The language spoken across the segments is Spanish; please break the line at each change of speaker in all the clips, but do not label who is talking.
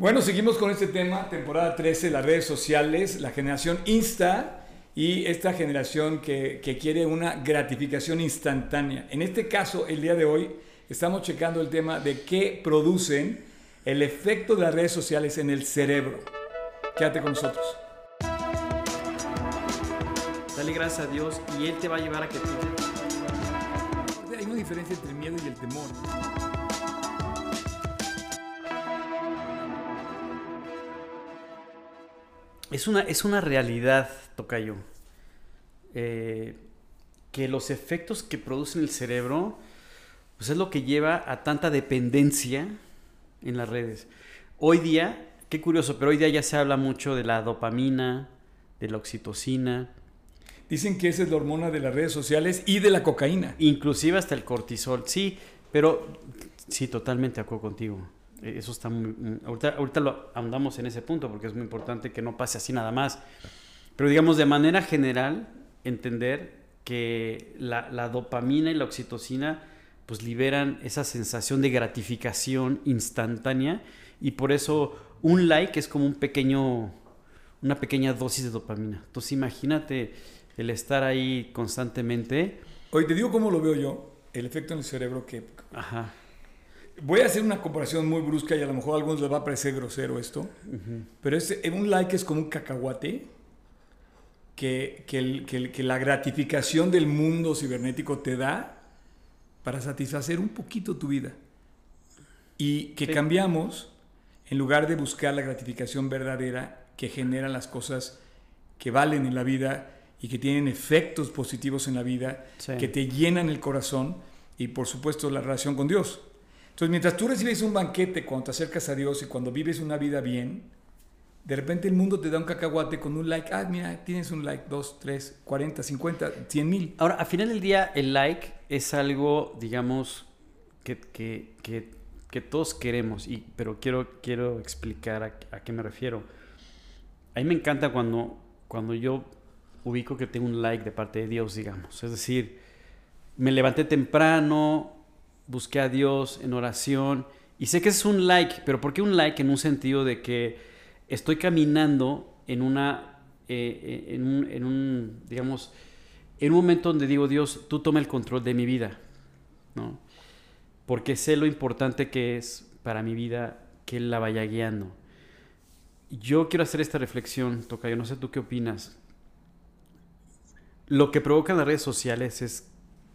Bueno, seguimos con este tema, temporada 13, las redes sociales, la generación Insta y esta generación que, que quiere una gratificación instantánea. En este caso, el día de hoy, estamos checando el tema de qué producen el efecto de las redes sociales en el cerebro. Quédate con nosotros.
Dale gracias a Dios y Él te va a llevar a que tú...
Hay una diferencia entre el miedo y el temor.
Es una, es una realidad, Tocayo, eh, que los efectos que produce en el cerebro, pues es lo que lleva a tanta dependencia en las redes. Hoy día, qué curioso, pero hoy día ya se habla mucho de la dopamina, de la oxitocina.
Dicen que esa es la hormona de las redes sociales y de la cocaína.
Inclusive hasta el cortisol, sí, pero sí, totalmente de acuerdo contigo. Eh, eso está muy... Ahorita, ahorita lo ahondamos en ese punto porque es muy importante que no pase así nada más. Pero digamos, de manera general, entender que la, la dopamina y la oxitocina pues liberan esa sensación de gratificación instantánea y por eso un like es como un pequeño, una pequeña dosis de dopamina. Entonces imagínate el estar ahí constantemente.
Hoy te digo cómo lo veo yo, el efecto en el cerebro que...
Ajá.
Voy a hacer una comparación muy brusca y a lo mejor a algunos les va a parecer grosero esto, pero es, un like es como un cacahuate que, que, el, que, que la gratificación del mundo cibernético te da para satisfacer un poquito tu vida. Y que
Sí.
cambiamos, en lugar de buscar la gratificación verdadera que generan las cosas que valen en la vida y que tienen efectos positivos en la vida,
Sí.
que te llenan el corazón y por supuesto la relación con Dios. Entonces, mientras tú recibes un banquete cuando te acercas a Dios y cuando vives una vida bien, de repente el mundo te da un cacahuate con un like. Ah, mira, tienes un like, dos, tres, cuarenta, cincuenta, cien mil.
Ahora, al final del día, el like es algo, digamos, que, que, que, que todos queremos, y, pero quiero, quiero explicar a, a qué me refiero. A mí me encanta cuando, cuando yo ubico que tengo un like de parte de Dios, digamos. Es decir, me levanté temprano, busqué a Dios en oración, y sé que es un like, pero ¿por qué un like? En un sentido de que estoy caminando en una, eh, eh, en, un, en un, digamos, en un momento donde digo, Dios, tú toma el control de mi vida, ¿no? Porque sé lo importante que es para mi vida que Él la vaya guiando. Yo quiero hacer esta reflexión, Tocayo, no sé tú qué opinas. Lo que provocan las redes sociales es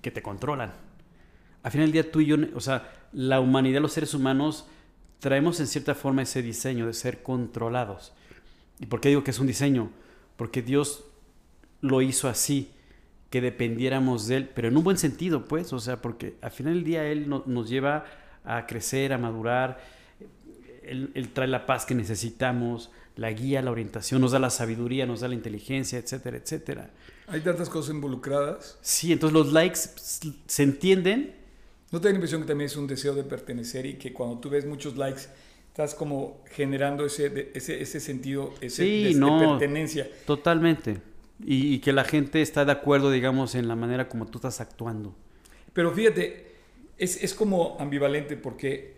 que te controlan. Al final del día tú y yo, o sea, la humanidad, los seres humanos, traemos en cierta forma ese diseño de ser controlados. ¿Y por qué digo que es un diseño? Porque Dios lo hizo así, que dependiéramos de Él, pero en un buen sentido, pues, o sea, porque al final del día Él no- nos lleva a crecer, a madurar, él, él trae la paz que necesitamos, la guía, la orientación, nos da la sabiduría, nos da la inteligencia, etcétera, etcétera.
Hay tantas cosas involucradas.
Sí, entonces los likes se entienden,
¿No te da la impresión que también es un deseo de pertenecer y que cuando tú ves muchos likes estás como generando ese, de- ese, ese sentido ese
Sí,
de, de
no.
pertenencia?
totalmente. Y, y que la gente está de acuerdo, digamos, en la manera como tú estás actuando.
Pero fíjate, es, es como ambivalente porque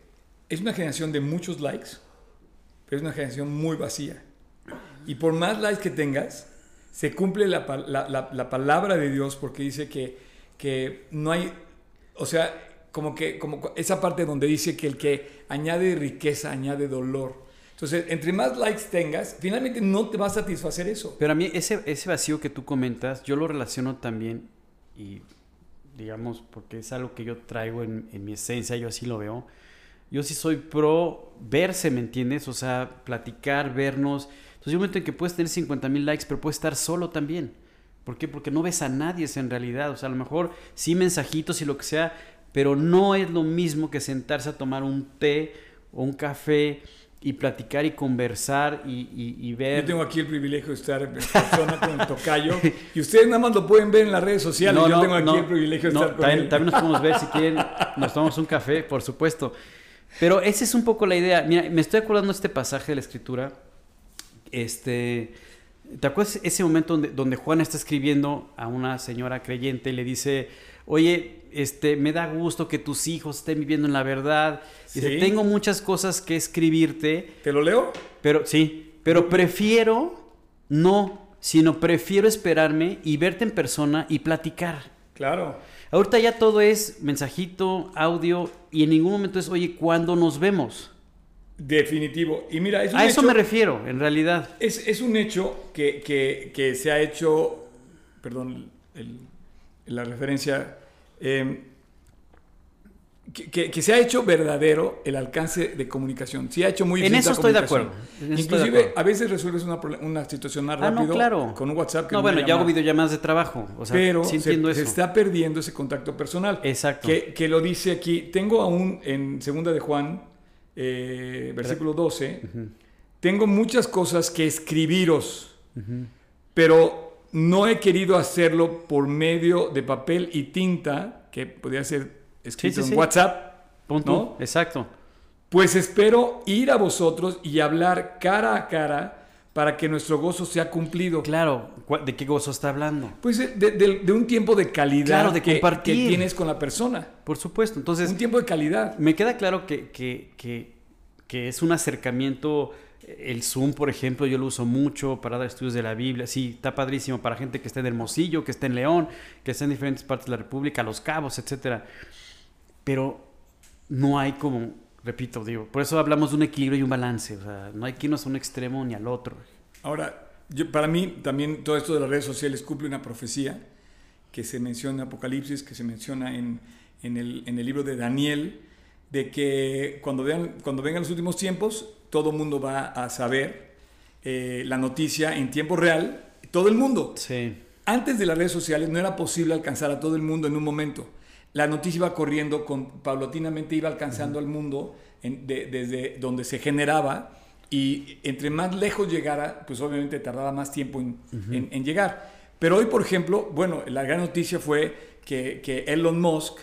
es una generación de muchos likes, pero es una generación muy vacía. Y por más likes que tengas, se cumple la, la- la- la palabra de Dios porque dice que, que no hay, o sea, como que como esa parte donde dice que el que añade riqueza añade dolor. Entonces, entre más likes tengas, finalmente no te va a satisfacer eso.
Pero a mí ese, ese vacío que tú comentas, yo lo relaciono también, y digamos, porque es algo que yo traigo en, en mi esencia, yo así lo veo. Yo sí soy pro verse, ¿me entiendes? O sea, platicar, vernos. Entonces, hay un momento en que puedes tener 50 mil likes, pero puedes estar solo también. ¿Por qué? Porque no ves a nadie en realidad. O sea, a lo mejor sí mensajitos y lo que sea, pero no es lo mismo que sentarse a tomar un té o un café y platicar y conversar y, y- y ver.
Yo tengo aquí el privilegio de estar en persona con el tocayo y ustedes nada más lo pueden ver en las redes sociales. Yo tengo aquí
no,
el privilegio de
no,
estar con
también,
él.
también nos podemos ver si quieren, nos tomamos un café, por supuesto. Pero esa es un poco la idea. Mira, me estoy acordando de este pasaje de la escritura, este, ¿Te acuerdas ese momento donde, donde Juan está escribiendo a una señora creyente y le dice, oye, este, me da gusto que tus hijos estén viviendo en la verdad. Dice,
Sí.
tengo muchas cosas que escribirte,
¿Te lo leo?
pero sí, pero prefiero no, sino prefiero esperarme y verte en persona y platicar.
Claro.
Ahorita ya todo es mensajito, audio y en ningún momento es, oye, ¿cuándo nos vemos?
Definitivo. Y mira, es un
A eso me refiero, en realidad.
Es, es un hecho que, que- que se ha hecho, perdón, el- la referencia, eh, que, que- que se ha hecho verdadero el alcance de comunicación. Se ha hecho muy
En
difícil
eso estoy de acuerdo. En eso estoy de
Inclusive,
acuerdo.
a veces resuelves una, situación más
Ah, no,
rápido
claro.
con un WhatsApp que
No, bueno, yo hago
llamada.
videollamadas de trabajo. O sea,
pero
sí
se,
entiendo
se
eso.
está perdiendo ese contacto personal.
Exacto.
Que, que lo dice aquí. Tengo aún en Segunda de Juan, eh, versículo 12, tengo muchas cosas que escribiros, pero no he querido hacerlo por medio de papel y tinta, que podría ser escrito
Sí, sí,
en
sí.
WhatsApp,
Punto.
¿no?
Exacto.
pues espero ir a vosotros y hablar cara a cara para que nuestro gozo sea cumplido.
Claro, ¿cuál- ¿de qué gozo está hablando?
Pues de, de- de un tiempo de calidad
Claro, de
que- que tienes con la persona.
Por supuesto. Entonces,
un tiempo de calidad.
me queda claro que, que, que es un acercamiento. El Zoom, por ejemplo, yo lo uso mucho para dar estudios de la Biblia. Sí, está padrísimo para gente que está en Hermosillo, que está en León, que está en diferentes partes de la República, Los Cabos, etcétera. Pero no hay como, repito, digo, por eso hablamos de un equilibrio y un balance. O sea, no hay que irnos a un extremo ni al otro.
Ahora, para mí también todo esto de las redes sociales cumple una profecía que se menciona en Apocalipsis, que se menciona en, en el, en el libro de Daniel, de que cuando, vean, cuando vengan los últimos tiempos, todo el mundo va a saber eh, la noticia en tiempo real, todo el mundo.
Sí.
Antes de las redes sociales no era posible alcanzar a todo el mundo en un momento. La noticia iba corriendo, con, paulatinamente iba alcanzando al mundo en- de- desde donde se generaba y entre más lejos llegara, pues obviamente tardaba más tiempo en, en- en llegar. Pero hoy, por ejemplo, bueno, la gran noticia fue que, que Elon Musk,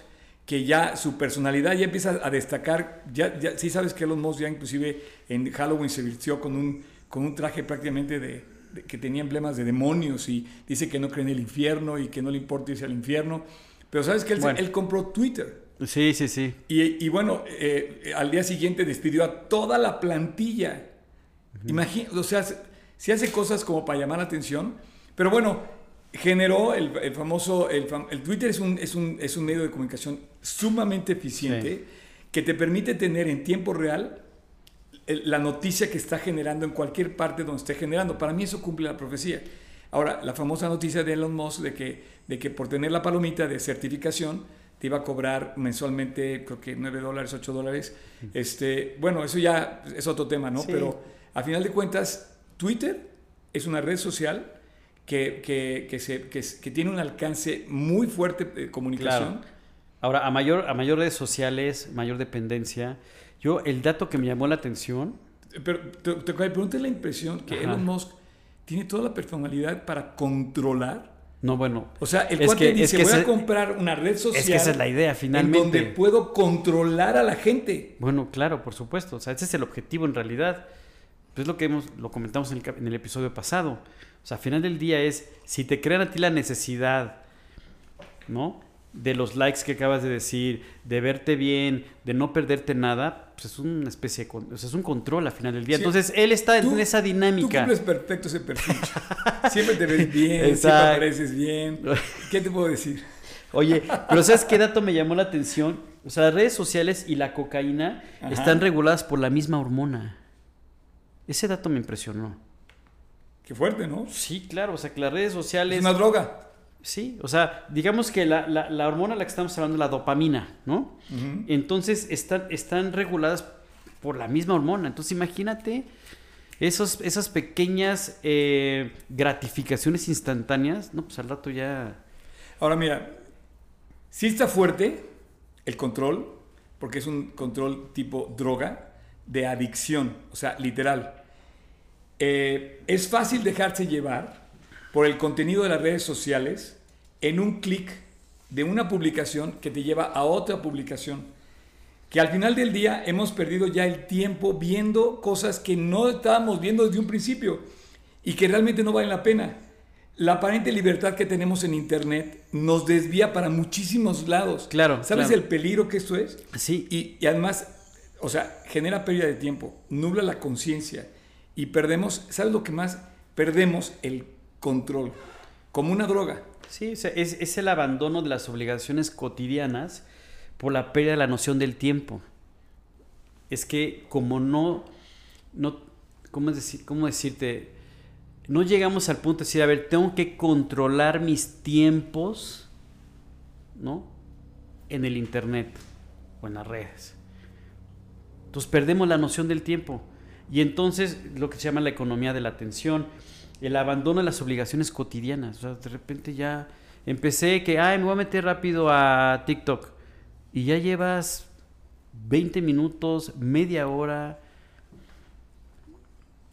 que ya su personalidad ya empieza a destacar, ya, ya sí sabes que Elon Musk ya inclusive en Halloween se vistió con un, con un traje prácticamente de, de- que tenía emblemas de demonios y dice que no cree en el infierno y que no le importa irse al infierno. Pero sabes que él,
Bueno.
él compró Twitter.
Sí, sí, sí.
Y, y bueno, eh, al día siguiente despidió a toda la plantilla. Imagina, o sea, se, se hace cosas como para llamar la atención. Pero bueno, generó el, el famoso, el, fam- el Twitter es un, es, un, es un medio de comunicación sumamente eficiente que te permite tener en tiempo real el- la noticia que está generando en cualquier parte donde esté generando. Para mí eso cumple la profecía. Ahora, la famosa noticia de Elon Musk de que, de que por tener la palomita de certificación te iba a cobrar mensualmente, creo que 9 dólares, 8 dólares. Este, bueno, eso ya es otro tema, ¿no?
Sí.
Pero a final de cuentas, Twitter es una red social que, que, que, se, que, tiene un alcance muy fuerte de comunicación.
Claro. Ahora, a mayor, a mayor redes sociales, mayor dependencia. Yo, el dato que me llamó la atención,
Pero te, te, pero ¿no la impresión que
Ajá.
Elon Musk tiene toda la personalidad para controlar.
no, bueno,
O sea, el cuate
que-
dice,
es que
voy a comprar una red social
es que esa es la idea,
en
finalmente.
donde puedo controlar a la gente.
Bueno, claro, por supuesto. O sea, ese es el objetivo en realidad. Pues es lo que hemos, lo comentamos en el, cap- en el episodio pasado. O sea, al final del día es, si te crean a ti la necesidad, ¿no? De los likes que acabas de decir, de verte bien, de no perderte nada, pues es una especie de, o sea, es un control al final del día.
Sí.
Entonces, él está
Tú-
en esa
Tú
dinámica.
cumples perfecto ese perfil. siempre te ves bien, siempre apareces bien. ¿Qué te puedo decir?
Oye, pero ¿sabes qué dato me llamó la atención? O sea, las redes sociales y la cocaína
Ajá.
están reguladas por la misma hormona. Ese dato me impresionó.
Qué fuerte, ¿no?
Sí, claro, o sea, que las redes sociales...
Es una droga.
Sí, o sea, digamos que la, la- la hormona a la que estamos hablando es la dopamina, ¿no? Entonces están, están reguladas por la misma hormona. Entonces imagínate esos, esas pequeñas eh, gratificaciones instantáneas, ¿no? Pues al rato ya...
Ahora mira, sí está fuerte el control, porque es un control tipo droga, de adicción, o sea, literal. Eh, es fácil dejarse llevar por el contenido de las redes sociales en un clic de una publicación que te lleva a otra publicación. Que al final del día hemos perdido ya el tiempo viendo cosas que no estábamos viendo desde un principio. y que realmente no valen la pena. La aparente libertad que tenemos en Internet nos desvía para muchísimos lados.
Claro.
¿Sabes
claro.
el peligro que esto es?
Sí.
Y, y además, o sea, genera pérdida de tiempo, nubla la conciencia y perdemos, ¿sabes lo que más? Perdemos el control, como una droga.
Sí, o sea, es, es el abandono de las obligaciones cotidianas por la pérdida de la noción del tiempo. Es que como no, no ¿cómo, es decir, cómo decirte? No llegamos al punto de decir, a ver, tengo que controlar mis tiempos, ¿no? En el Internet o en las redes. Entonces perdemos la noción del tiempo. Y entonces lo que se llama la economía de la atención, el abandono de las obligaciones cotidianas. O sea, de repente ya empecé que, ay, me voy a meter rápido a TikTok. Y ya llevas 20 minutos, media hora.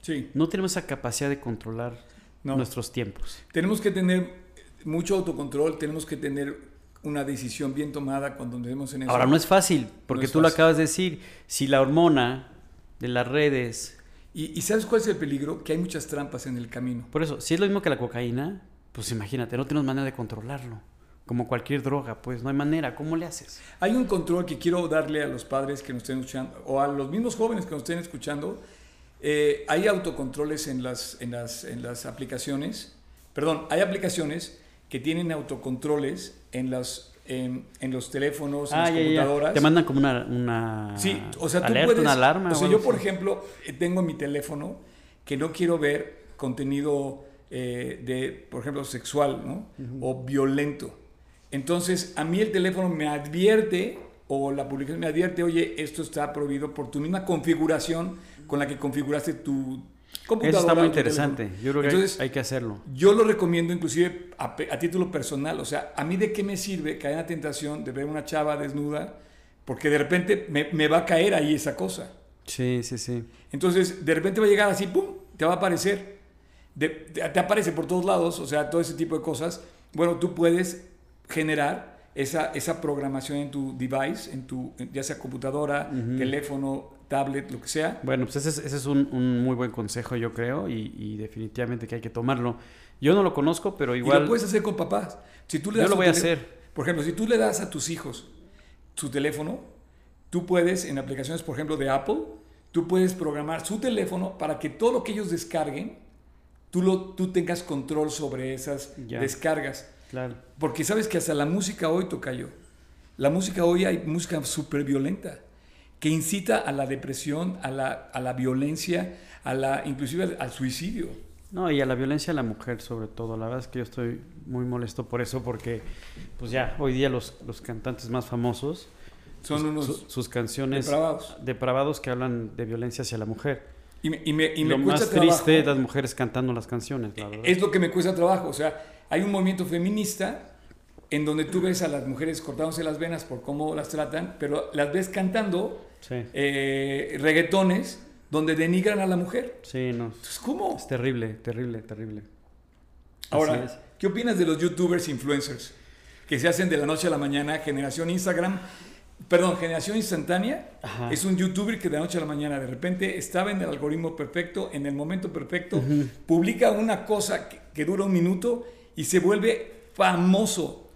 Sí.
No tenemos esa capacidad de controlar
No.
nuestros tiempos.
Tenemos que tener mucho autocontrol, tenemos que tener una decisión bien tomada cuando nos vemos en eso.
Ahora no es fácil, porque
No es
tú lo
fácil.
acabas de decir. Si la hormona de las redes,
Y, y ¿sabes cuál es el peligro? Que hay muchas trampas en el camino.
por eso, si es lo mismo que la cocaína, pues imagínate, no tienes manera de controlarlo. Como cualquier droga, pues no hay manera. ¿Cómo le haces?
Hay un control que quiero darle a los padres que nos estén escuchando, o a los mismos jóvenes que nos estén escuchando. Eh, hay autocontroles en las, en, las, en las aplicaciones. Perdón, hay aplicaciones que tienen autocontroles en, las, en, en los teléfonos, en
Ah,
las
ya, ya, ya.
computadoras.
Te mandan como una, una
Sí, o sea, tú
alerta,
puedes.
una alarma.
O sea,
o
yo, por ejemplo, eh, tengo en mi teléfono que no quiero ver contenido eh, de, por ejemplo, sexual, ¿no? O violento. Entonces, a mí el teléfono me advierte, o la publicación me advierte, oye, esto está prohibido por tu misma configuración con la que configuraste tu computadora.
Eso está muy interesante. Yo creo que
Entonces,
hay, que hacerlo.
yo lo recomiendo inclusive a, a título personal. O sea, a mí de qué me sirve caer en la tentación de ver una chava desnuda, porque de repente me, me va a caer ahí esa cosa.
Sí, sí, sí.
Entonces, de repente va a llegar así, ¡pum! Te va a aparecer. De- te, te aparece por todos lados, o sea, todo ese tipo de cosas. Bueno, tú puedes generar esa, esa programación en tu device, en tu, ya sea computadora,
Ujú.
teléfono, tablet, lo que sea.
Bueno, pues ese es, ese es un, un muy buen consejo, yo creo, y, y definitivamente que hay que tomarlo. Yo no lo conozco, pero
Y
igual
lo puedes hacer con papás. Si tú le
yo
das
lo
tu
voy a hacer.
Por ejemplo, si tú le das a tus hijos su teléfono, tú puedes, en aplicaciones, por ejemplo, de Apple, tú puedes programar su teléfono para que todo lo que ellos descarguen, tú, lo, tú tengas control sobre esas
Ya.
descargas.
Claro.
Porque sabes que hasta la música hoy toca yo. La música hoy hay música súper violenta que incita a la depresión, a la, a la violencia, a la, inclusive al, al suicidio.
No, y a la violencia a la mujer sobre todo. La verdad es que yo estoy muy molesto por eso porque, pues ya, hoy día los, los cantantes más famosos,
Son
sus-
unos
su- sus canciones
depravados.
depravados que hablan de violencia hacia la mujer.
Y me, y me, y me
lo
cuesta
más
trabajo.
triste es las mujeres cantando las canciones, la verdad.
Es lo que me cuesta trabajo. O sea, hay un movimiento feminista en donde tú ves a las mujeres cortándose las venas por cómo las tratan, pero las ves cantando
Sí,
eh, reggaetones donde denigran a la mujer.
sí, no.
Entonces, ¿cómo?
Es terrible, terrible, terrible.
Ahora. ¿qué opinas de los youtubers influencers que se hacen de la noche a la mañana? Generación Instagram, perdón, generación instantánea.
Ajá.
Es un youtuber que de la noche a la mañana de repente estaba en el algoritmo perfecto, en el momento perfecto, publica una cosa que, que dura un minuto y se vuelve famoso.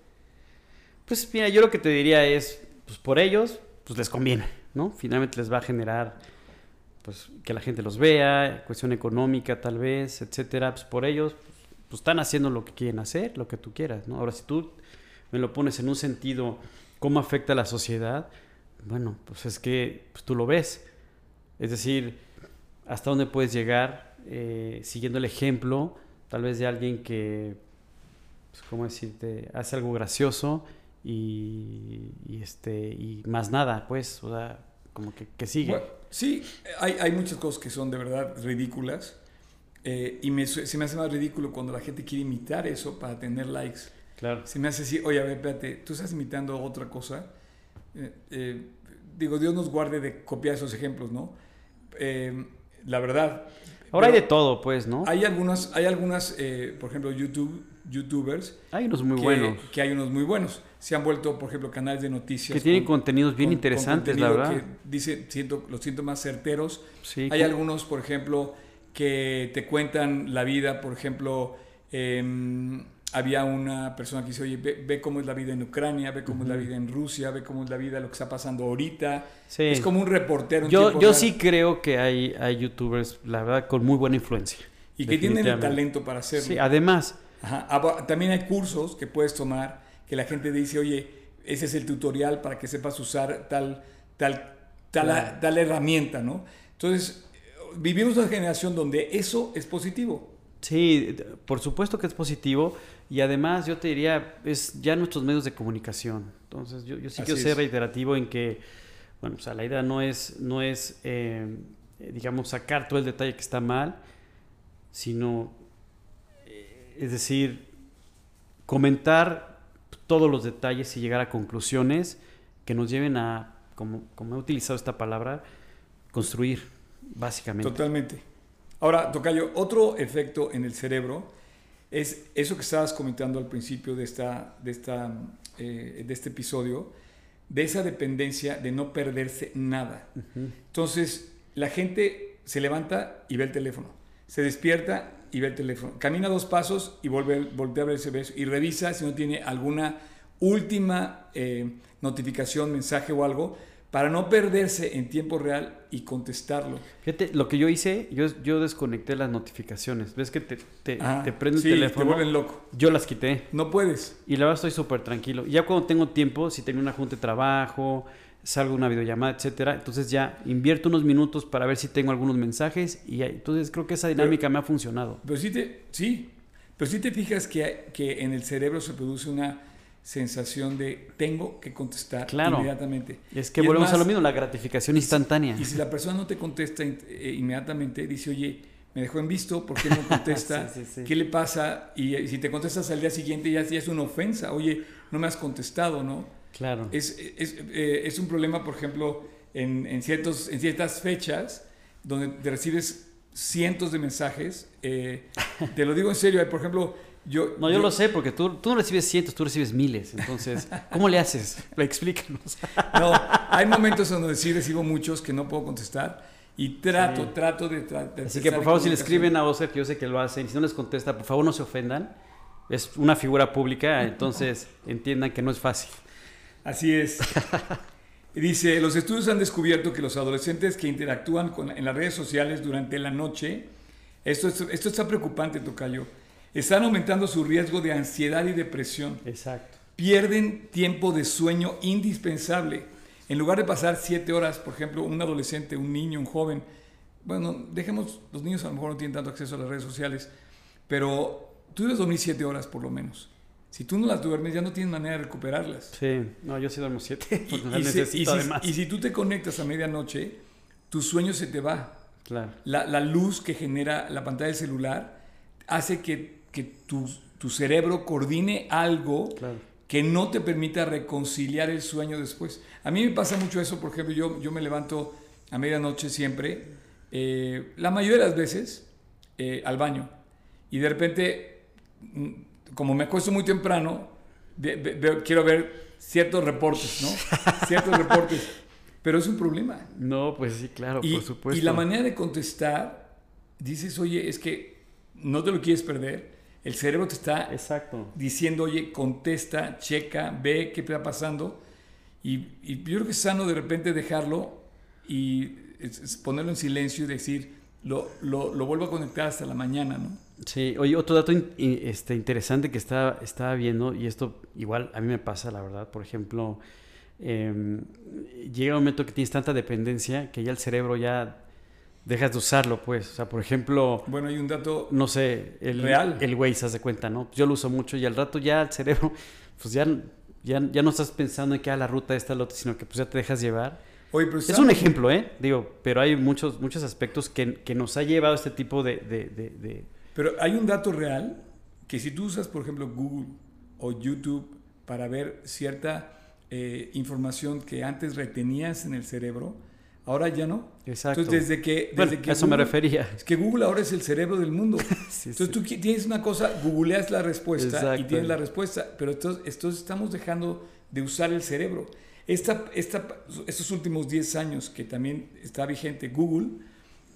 Pues mira, yo lo que te diría es, pues por ellos, pues les conviene, ¿no? Finalmente les va a generar, pues que la gente los vea, cuestión económica tal vez, etcétera. Pues por ellos, pues están haciendo lo que quieren hacer, lo que tú quieras. Ahora, si tú me lo pones en un sentido, ¿cómo afecta a la sociedad? Bueno, pues es que pues, tú lo ves. Es decir, hasta dónde puedes llegar eh, siguiendo el ejemplo, tal vez de alguien que, pues, ¿cómo decirte? Hace algo gracioso y, y, este, y más nada, pues, o sea, como que, que sigue.
Bueno, sí, hay, hay muchas cosas que son de verdad ridículas. eh, y me, se me hace más ridículo cuando la gente quiere imitar eso para tener likes.
claro.
Se me hace así, oye, a ver, espérate, tú estás imitando otra cosa. Eh, eh, digo, Dios nos guarde de copiar esos ejemplos, ¿no? Eh, la verdad.
Ahora hay de todo, pues, ¿no?
Hay algunas, hay algunas eh, por ejemplo, YouTube, YouTubers.
Hay unos muy
que,
buenos.
Que hay unos muy buenos. Se han vuelto, por ejemplo, canales de noticias.
Que tienen
con-
contenidos bien
con- con
interesantes, la verdad.
Que dice, siento, los siento más certeros.
Sí,
Hay algunos, por ejemplo, que te cuentan la vida, por ejemplo, em, había una persona que dice, oye, ve, ve cómo es la vida en Ucrania, ve cómo es la vida en Rusia, ve cómo es la vida, lo que está pasando ahorita.
Sí.
Es como un reportero.
Yo, yo sí creo que hay, hay youtubers, la verdad, con muy buena influencia.
Y que tienen el talento para hacerlo.
Sí, además,
Ajá. Ah, También hay cursos que puedes tomar que la gente dice, oye, ese es el tutorial para que sepas usar tal, tal, tal,
Claro.
tal herramienta, ¿no? Entonces, vivimos una generación donde eso es positivo.
Sí, por supuesto que es positivo y además yo te diría, es ya nuestros medios de comunicación. Entonces yo, yo sí
Así
quiero ser reiterativo en que, bueno, o sea, la idea no es, no es eh, eh, digamos, sacar todo el detalle que está mal, sino, eh, es decir, comentar todos los detalles y llegar a conclusiones que nos lleven a, como, como he utilizado esta palabra, construir, básicamente.
Totalmente. Ahora, Tocayo, otro efecto en el cerebro es eso que estabas comentando al principio de, esta, de, esta, eh, de este episodio, de esa dependencia de no perderse nada. Entonces, la gente se levanta y ve el teléfono, se despierta y ve el teléfono, camina dos pasos y vuelve, voltea a ver ese beso y revisa si no tiene alguna última eh, notificación, mensaje o algo, para no perderse en tiempo real y contestarlo.
Fíjate, lo que yo hice, yo, yo desconecté las notificaciones. ¿Ves que te, te,
Ajá,
te prende
sí,
el teléfono?
Te vuelven loco.
Yo las quité.
No puedes.
Y la verdad estoy súper tranquilo. Ya cuando tengo tiempo, si tengo una junta de trabajo, salgo una videollamada, etcétera, entonces ya invierto unos minutos para ver si tengo algunos mensajes y entonces creo que esa dinámica me ha funcionado.
Pero sí, te, sí, pero sí te fijas que, que en el cerebro se produce una sensación de tengo que contestar
Claro.
inmediatamente.
Es que
Y
volvemos a lo mismo, la gratificación instantánea.
Y si la persona no te contesta eh, inmediatamente, dice, oye, me dejó en visto, ¿por qué no contesta?
Sí, sí, sí.
¿Qué le pasa? Y, si te contestas al día siguiente, ya, ya es una ofensa. Oye, no me has contestado, ¿no?
Claro.
Es, es, eh, es un problema, por ejemplo, en, en, ciertos, en ciertas fechas donde te recibes cientos de mensajes. eh, te lo digo en serio, por ejemplo, yo...
No, yo lo sé, porque tú, tú no recibes cientos, tú recibes miles. Entonces, ¿cómo le haces? Explícanos.
No, hay momentos en donde sí recibo muchos que no puedo contestar y trato,
Sí.
trato de... de
Así que por favor, si le escriben a Oscar, que yo sé que lo hacen, si no les contesta, por favor no se ofendan. Es una figura pública, entonces entiendan que no es fácil.
Así es. Dice, los estudios han descubierto que los adolescentes que interactúan con- en las redes sociales durante la noche, esto, es- esto está preocupante, Tocayo, están aumentando su riesgo de ansiedad y depresión.
Exacto.
Pierden tiempo de sueño indispensable. En lugar de pasar siete horas, por ejemplo, un adolescente, un niño, un joven, bueno, dejemos, los niños a lo mejor no tienen tanto acceso a las redes sociales, pero tú debes dormir siete horas por lo menos. Si tú no las duermes, ya no tienes manera de recuperarlas.
Sí, no, yo sí duermo siete,
Y, si tú te conectas a medianoche, tu sueño se te va.
Claro.
La, la luz que genera la pantalla del celular hace que, que tu, tu cerebro coordine algo
Claro.
que no te permita reconciliar el sueño después. A mí me pasa mucho eso, por ejemplo, yo, yo me levanto a medianoche siempre, eh, la mayoría de las veces, eh, al baño. Y de repente, mm, como me acuesto muy temprano, quiero ver ciertos reportes, ¿no? Ciertos reportes. Pero es un problema.
No, pues sí, claro,
Y,
por supuesto.
y la manera de contestar, dices, oye, es que no te lo quieres perder. El cerebro te está
Exacto.
diciendo, oye, contesta, checa, ve qué está pasando. Y, y yo creo que es sano de repente dejarlo y es- es ponerlo en silencio y decir, lo, lo, lo vuelvo a conectar hasta la mañana, ¿no?
Sí, oye, otro dato in- este, interesante que estaba, estaba viendo, y esto igual a mí me pasa, la verdad, por ejemplo, em, llega un momento que tienes tanta dependencia que ya el cerebro ya dejas de usarlo, pues. O sea, por ejemplo,
Bueno, hay un dato,
no sé, el,
Real.
el Waze, se hace cuenta, ¿no? Yo lo uso mucho y al rato ya el cerebro, pues ya, ya, ya no estás pensando en que a la ruta esta, la otra, sino que pues ya te dejas llevar.
oye, pero
Es un ejemplo, ¿eh? Digo, pero hay muchos, muchos aspectos que, que nos ha llevado a este tipo de... de- de- de-
Pero hay un dato real que si tú usas, por ejemplo, Google o YouTube para ver cierta eh, información que antes retenías en el cerebro, ahora ya no.
Exacto.
Entonces, desde que...
bueno,
que
eso me refería.
Es que Google ahora es el cerebro del mundo.
Sí,
Entonces
sí.
tú tienes una cosa, googleas la respuesta y tienes la respuesta, pero entonces, entonces estamos dejando de usar el cerebro. Esta, esta, estos últimos 10 años que también está vigente Google,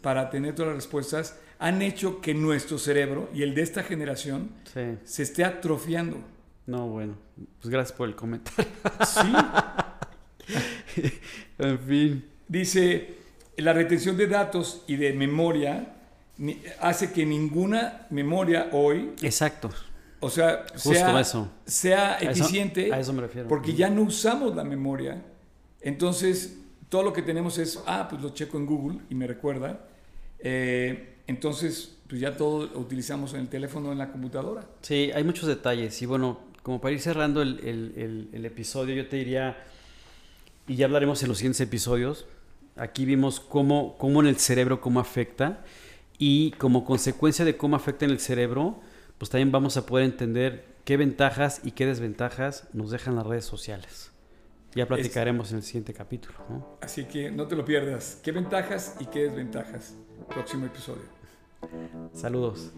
para tener todas las respuestas han hecho que nuestro cerebro y el de esta generación
Sí.
se esté atrofiando.
No, bueno. Pues gracias por el comentario.
Sí.
en fin.
Dice, la retención de datos y de memoria hace que ninguna memoria hoy,
Exacto.
o sea,
Justo
sea,
eso.
sea
A eso-
eficiente,
a eso me refiero.
porque ya no usamos la memoria. Entonces, todo lo que tenemos es, ah, pues lo checo en Google y me recuerda. Eh, entonces, pues ya todo lo utilizamos en el teléfono, en la computadora.
Sí, hay muchos detalles. Y bueno, como para ir cerrando el, el- el- el episodio, yo te diría, y ya hablaremos en los siguientes episodios, aquí vimos cómo, cómo en el cerebro, cómo afecta, y como consecuencia de cómo afecta en el cerebro, pues también vamos a poder entender qué ventajas y qué desventajas nos dejan las redes sociales. Ya platicaremos en el siguiente capítulo. ¿no?
Así que no te lo pierdas. ¿Qué ventajas y qué desventajas? Próximo episodio.
Saludos.